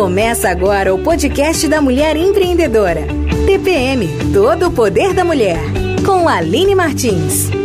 Começa agora o podcast da Mulher Empreendedora. TPM Todo o Poder da Mulher. Com Aline Martins.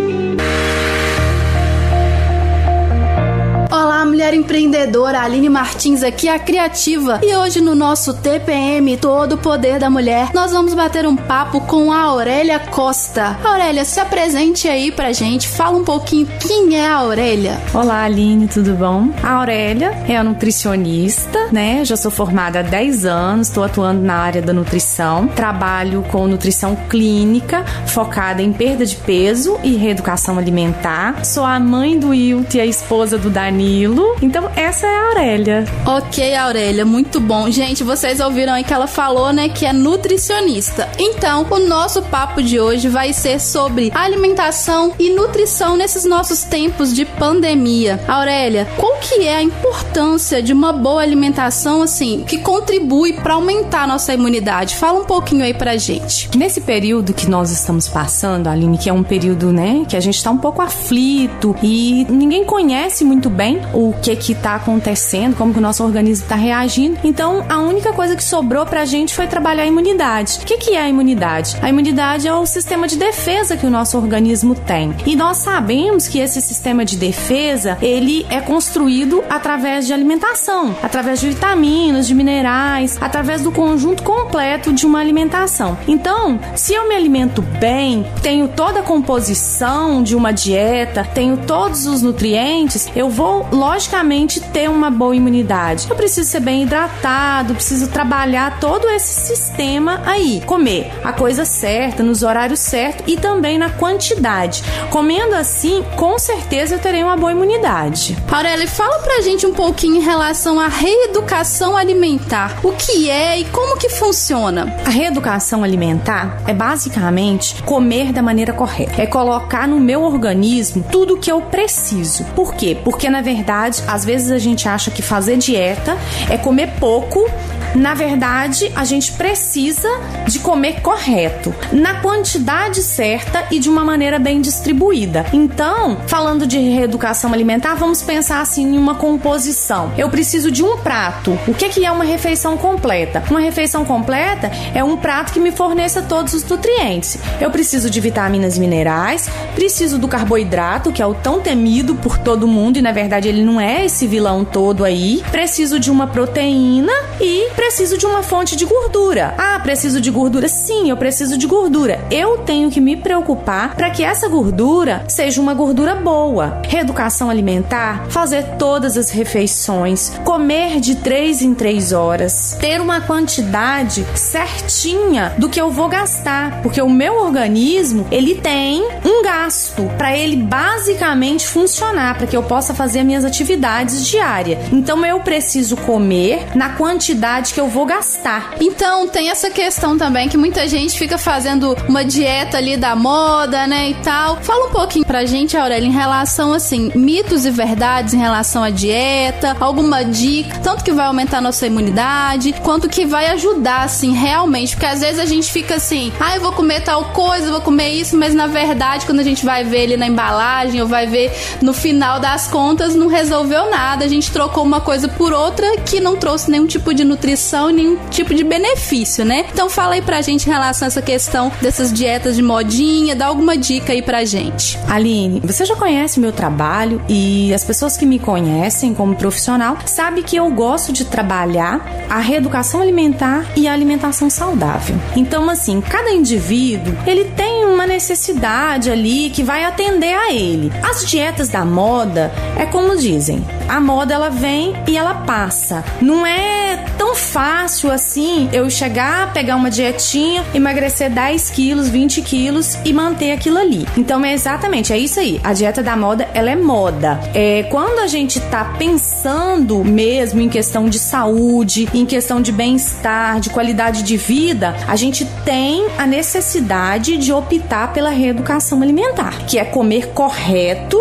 Olá, mulher empreendedora, Aline Martins aqui, a criativa. E hoje no nosso TPM Todo Poder da Mulher, nós vamos bater um papo com a Aurélia Costa. Aurélia, se apresente aí pra gente, fala um pouquinho quem é a Aurélia. Olá, Aline, tudo bom? A Aurélia é a nutricionista, né? Já sou formada há 10 anos, estou atuando na área da nutrição. Trabalho com nutrição clínica, focada em perda de peso e reeducação alimentar. Sou a mãe do Wilt e a esposa do Dani Danilo. Então, essa é a Aurélia. Ok, Aurélia, muito bom. Gente, vocês ouviram aí que ela falou, né, que é nutricionista. Então, o nosso papo de hoje vai ser sobre alimentação e nutrição nesses nossos tempos de pandemia. Aurélia, qual que é a importância de uma boa alimentação, assim, que contribui para aumentar a nossa imunidade? Fala um pouquinho aí pra gente. Nesse período que nós estamos passando, Aline, que é um período, né, que a gente tá um pouco aflito e ninguém conhece muito bem o que que tá acontecendo, como que o nosso organismo está reagindo. Então, a única coisa que sobrou pra gente foi trabalhar a imunidade. O que que é a imunidade? A imunidade é o sistema de defesa que o nosso organismo tem. E nós sabemos que esse sistema de defesa, ele é construído através de alimentação, através de vitaminas, de minerais, através do conjunto completo de uma alimentação. Então, se eu me alimento bem, tenho toda a composição de uma dieta, tenho todos os nutrientes, eu vou logicamente, ter uma boa imunidade. Eu preciso ser bem hidratado, preciso trabalhar todo esse sistema aí. Comer a coisa certa, nos horários certos e também na quantidade. Comendo assim, com certeza eu terei uma boa imunidade. Aurélia, fala pra gente um pouquinho em relação à reeducação alimentar. O que é e como que funciona? A reeducação alimentar é basicamente comer da maneira correta. É colocar no meu organismo tudo que eu preciso. Por quê? Porque na verdade, às vezes a gente acha que fazer dieta é comer pouco na verdade, a gente precisa de comer correto, na quantidade certa e de uma maneira bem distribuída. Então, falando de reeducação alimentar, vamos pensar assim em uma composição. Eu preciso de um prato. O que, que é uma refeição completa? Uma refeição completa é um prato que me forneça todos os nutrientes. Eu preciso de vitaminas e minerais, preciso do carboidrato, que é o tão temido por todo mundo e na verdade ele não é esse vilão todo aí. Preciso de uma proteína e de uma fonte de gordura. Ah, preciso de gordura? Sim, eu preciso de gordura. Eu tenho que me preocupar para que essa gordura seja uma gordura boa. Reeducação alimentar, fazer todas as refeições, comer de 3 em 3 horas, ter uma quantidade certinha do que eu vou gastar, porque o meu organismo, ele tem um gasto para ele basicamente funcionar, para que eu possa fazer minhas atividades diárias. Então eu preciso comer na quantidade que eu vou gastar. Então, tem essa questão também que muita gente fica fazendo uma dieta ali da moda, né, e tal. Fala um pouquinho pra gente, Aurélia, em relação, assim, mitos e verdades em relação à dieta, alguma dica, tanto que vai aumentar nossa imunidade, quanto que vai ajudar, assim, realmente. Porque às vezes a gente fica assim, ah, eu vou comer tal coisa, vou comer isso, mas na verdade, quando a gente vai ver ali na embalagem, ou vai ver no final das contas, não resolveu nada. A gente trocou uma coisa por outra que não trouxe nenhum tipo de nutrição nutrição e nenhum tipo de benefício, né? Então fala aí pra gente em relação a essa questão dessas dietas de modinha, dá alguma dica aí pra gente. Aline, você já conhece meu trabalho e as pessoas que me conhecem como profissional sabem que eu gosto de trabalhar a reeducação alimentar e a alimentação saudável. Então, assim, cada indivíduo, ele tem uma necessidade ali que vai atender a ele. As dietas da moda é como dizem, a moda ela vem e ela passa. Não é fácil assim eu chegar, pegar uma dietinha, emagrecer 10 quilos, 20 quilos e manter aquilo ali. Então é exatamente, é isso aí. A dieta da moda, ela é moda. É, quando a gente tá pensando mesmo em questão de saúde, em questão de bem-estar, de qualidade de vida, a gente tem a necessidade de optar pela reeducação alimentar, que é comer correto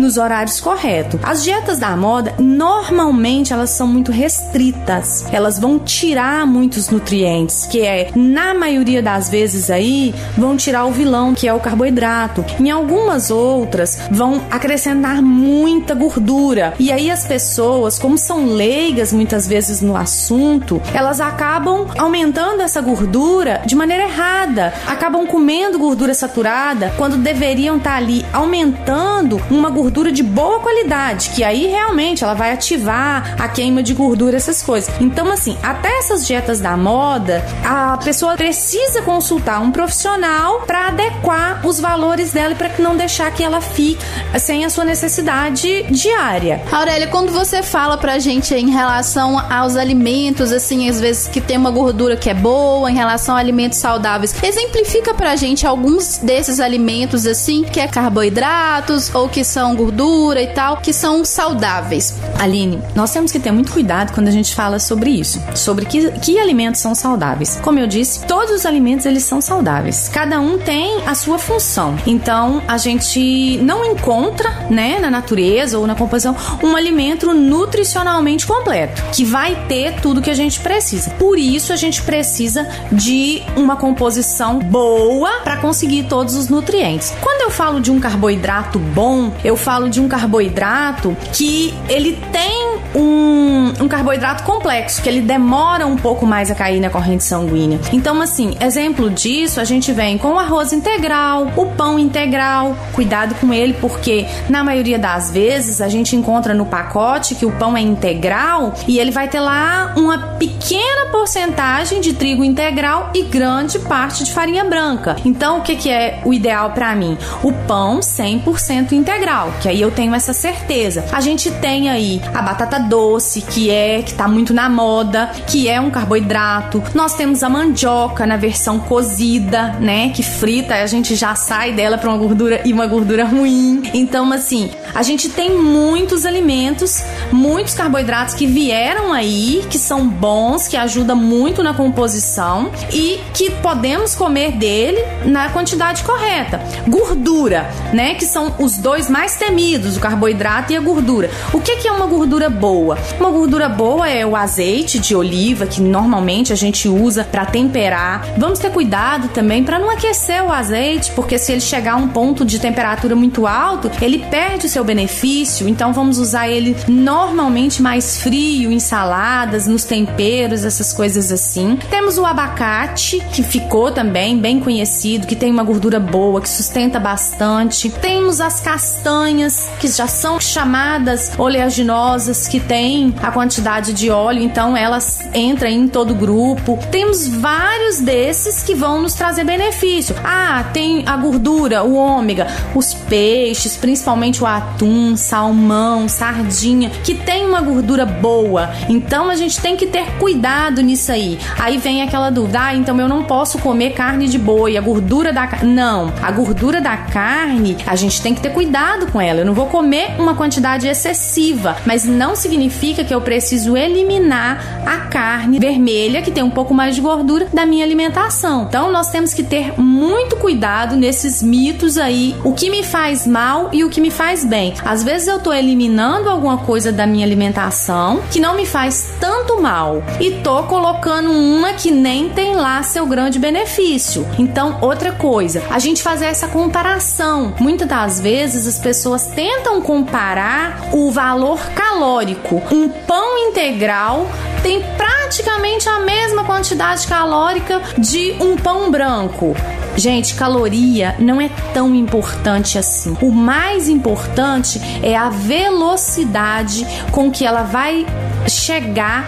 nos horários corretos. As dietas da moda, normalmente, elas são muito restritas. Elas vão tirar muitos nutrientes, que é, na maioria das vezes aí, vão tirar o vilão, que é o carboidrato. Em algumas outras, vão acrescentar muita gordura. E aí as pessoas, como são leigas muitas vezes no assunto, elas acabam aumentando essa gordura de maneira errada, acabam comendo gordura saturada quando deveriam estar tá ali aumentando uma gordura de boa qualidade, que aí realmente ela vai ativar a queima de gordura, essas coisas. Então, assim, até essas dietas da moda, a pessoa precisa consultar um profissional para adequar os valores dela para não deixar que ela fique sem a sua necessidade diária. Aurélia, quando você fala pra gente em relação aos alimentos, assim, às vezes que tem uma gordura que é boa, em relação a alimentos saudáveis, exemplifica pra gente alguns desses alimentos, assim, que é carboidratos ou que são gordura e tal, que são saudáveis. Aline, nós temos que ter muito cuidado quando a gente fala sobre isso, sobre que, que alimentos são saudáveis. Como eu disse, todos os alimentos eles são saudáveis. Cada um tem a sua função. Então, a gente não encontra, né, na natureza ou na composição um alimento nutricionalmente completo, que vai ter tudo que a gente precisa. Por isso a gente precisa de uma composição boa para conseguir todos os nutrientes. Quando eu falo de um carboidrato bom, eu falo de um carboidrato que ele tem um, um carboidrato complexo, que ele demora um pouco mais a cair na corrente sanguínea. Então, assim, exemplo disso, a gente vem com o arroz integral, o pão integral, cuidado com ele, porque na maioria das vezes a gente encontra no pacote que o pão é integral e ele vai ter lá uma pequena porcentagem de trigo integral e grande parte de farinha branca. Então, o que, que é o ideal para mim? O pão 100% integral, que aí eu tenho essa certeza. A gente tem aí a batata doce, que é que tá muito na moda, que é um carboidrato. Nós temos a mandioca na versão cozida, né, que frita, a gente já sai dela para uma gordura e uma gordura ruim. Então, assim, a gente tem muitos alimentos, muitos carboidratos que vieram aí, que são bons, que ajudam muito na composição e que podemos comer dele na quantidade correta. Gordura, né, que são os dois mais temidos, o carboidrato e a gordura. O que, que é uma gordura boa? Uma gordura boa é o azeite de oliva, que normalmente a gente usa para temperar. Vamos ter cuidado também para não aquecer o azeite, porque se ele chegar a um ponto de temperatura muito alto, ele perde o seu benefício. Então vamos usar ele normalmente mais frio, em saladas, nos temperos, essas coisas assim. Temos o abacate, que ficou também bem conhecido, que tem uma gordura boa, que sustenta bastante. Temos as castanhas, que já são chamadas oleaginosas, que tem a quantidade de óleo, então elas entram em todo o grupo. Temos vários desses que vão nos trazer benefício. Ah, tem a gordura, o ômega, os peixes, principalmente o atum, salmão, sardinha, que tem uma gordura boa. Então a gente tem que ter cuidado nisso aí. Aí vem aquela dúvida: ah, então eu não posso comer carne de boi, a gordura da não, a gordura da carne a gente tem que ter cuidado com ela. Eu não vou comer uma quantidade excessiva, mas não significa que eu preciso eliminar a carne vermelha que tem um pouco mais de gordura da minha alimentação. Então nós temos que ter muito cuidado nesses mitos aí, o que me faz mal e o que me faz bem. Às vezes eu tô eliminando alguma coisa da minha alimentação que não me faz tanto mal e tô colocando uma que nem tem lá seu grande benefício. Então, outra coisa, a gente fazer essa comparação. Muitas das vezes as pessoas tentam comparar o valor calórico. Um pão integral tem praticamente a mesma quantidade calórica de um pão branco. Gente, caloria não é tão importante assim. O mais importante é a velocidade com que ela vai chegar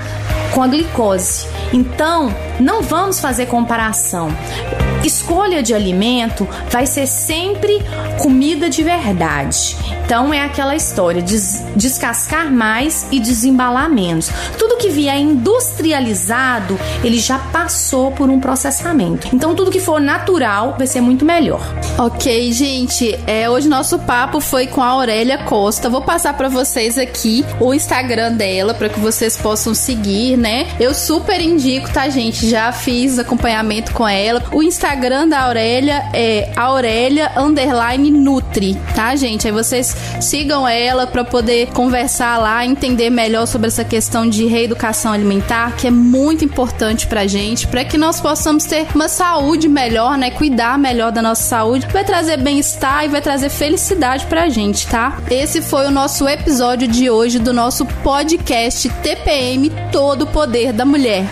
com a glicose. Então, não vamos fazer comparação. Escolha de alimento vai ser sempre comida de verdade. Então é aquela história de descascar mais e desembalar menos. Tudo que vier industrializado, ele já passou por um processamento. Então tudo que for natural vai ser muito melhor. Ok, gente. É, hoje nosso papo foi com a Aurélia Costa. Vou passar para vocês aqui o Instagram dela para que vocês possam seguir, né? Eu super indico, tá, gente? Já fiz acompanhamento com ela. O Instagram Instagram da Aurélia é Aurélia underline Nutri, tá, gente? Aí vocês sigam ela para poder conversar lá, entender melhor sobre essa questão de reeducação alimentar, que é muito importante pra gente, para que nós possamos ter uma saúde melhor, né? Cuidar melhor da nossa saúde, vai trazer bem-estar e vai trazer felicidade pra gente, tá? Esse foi o nosso episódio de hoje do nosso podcast TPM Todo Poder da Mulher.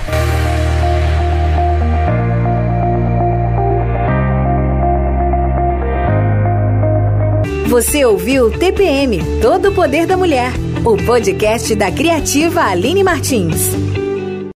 Você ouviu TPM Todo o Poder da Mulher, o podcast da criativa Aline Martins.